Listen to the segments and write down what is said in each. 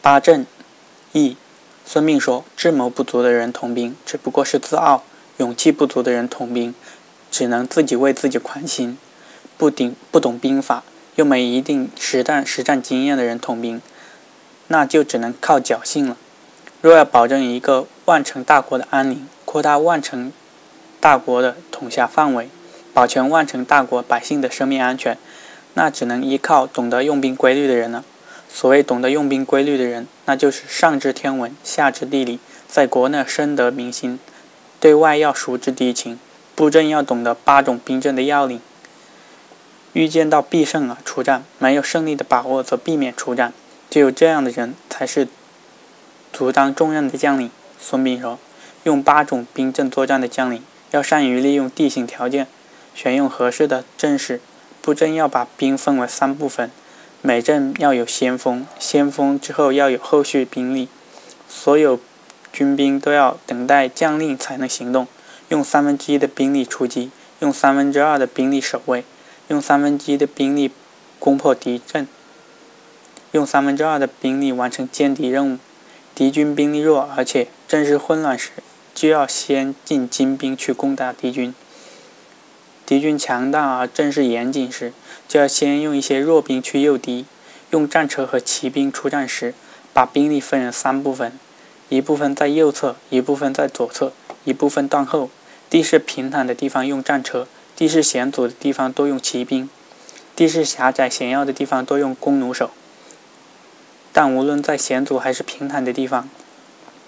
八阵，义。孙膑说：“智谋不足的人统兵，只不过是自傲；勇气不足的人统兵，只能自己为自己宽心。不顶不懂兵法，又没一定实战实战经验的人统兵，那就只能靠侥幸了。若要保证一个万城大国的安宁，扩大万城大国的统辖范围，保全万城大国百姓的生命安全，那只能依靠懂得用兵规律的人了。”所谓懂得用兵规律的人，那就是上知天文，下知地理，在国内深得民心，对外要熟知敌情，布阵要懂得八种兵阵的要领。预见到必胜而出战，没有胜利的把握则避免出战。只有这样的人，才是足当重任的将领。孙膑说：“用八种兵阵作战的将领，要善于利用地形条件，选用合适的阵势，布阵要把兵分为三部分。”每阵要有先锋，先锋之后要有后续兵力，所有军兵都要等待将令才能行动。用三分之一的兵力出击，用三分之二的兵力守卫，用三分之一的兵力攻破敌阵，用三分之二的兵力完成歼敌任务。敌军兵力弱而且阵势混乱时，就要先进精兵去攻打敌军。敌军强大而阵势严谨时，就要先用一些弱兵去诱敌。用战车和骑兵出战时，把兵力分成三部分：一部分在右侧，一部分在左侧，一部分断后。地势平坦的地方用战车，地势险阻的地方多用骑兵，地势狭窄险要的地方多用弓弩手。但无论在险阻还是平坦的地方，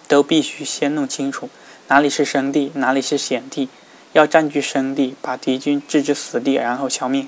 都必须先弄清楚哪里是生地，哪里是险地。要占据生地，把敌军置之死地，然后消灭。